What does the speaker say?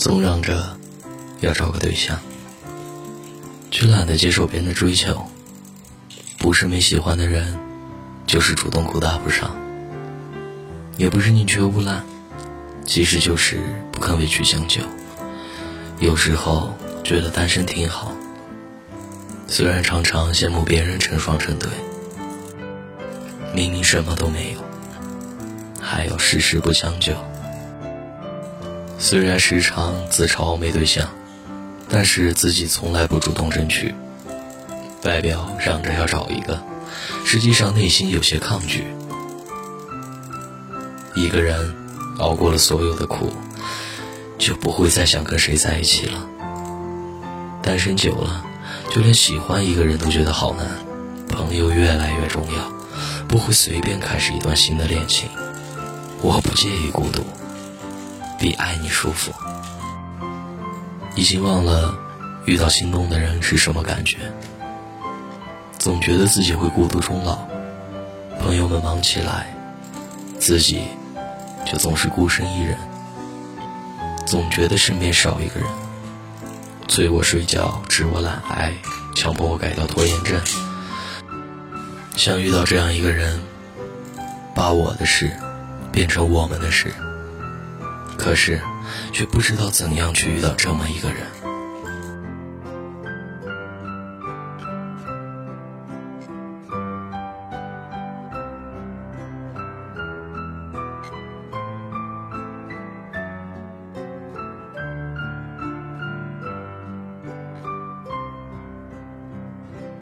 总嚷着要找个对象，却懒得接受别人的追求。不是没喜欢的人，就是主动苦搭不上；也不是宁缺毋滥，其实就是不肯委曲将就。有时候觉得单身挺好，虽然常常羡慕别人成双成对，明明什么都没有，还要事事不将就。虽然时常自嘲没对象，但是自己从来不主动争取。外表嚷着要找一个，实际上内心有些抗拒。一个人熬过了所有的苦，就不会再想跟谁在一起了。单身久了，就连喜欢一个人都觉得好难。朋友越来越重要，不会随便开始一段新的恋情。我不介意孤独。比爱你舒服，已经忘了遇到心动的人是什么感觉。总觉得自己会孤独终老，朋友们忙起来，自己就总是孤身一人。总觉得身边少一个人，催我睡觉，指我懒癌，强迫我改掉拖延症。想遇到这样一个人，把我的事变成我们的事。可是，却不知道怎样去遇到这么一个人。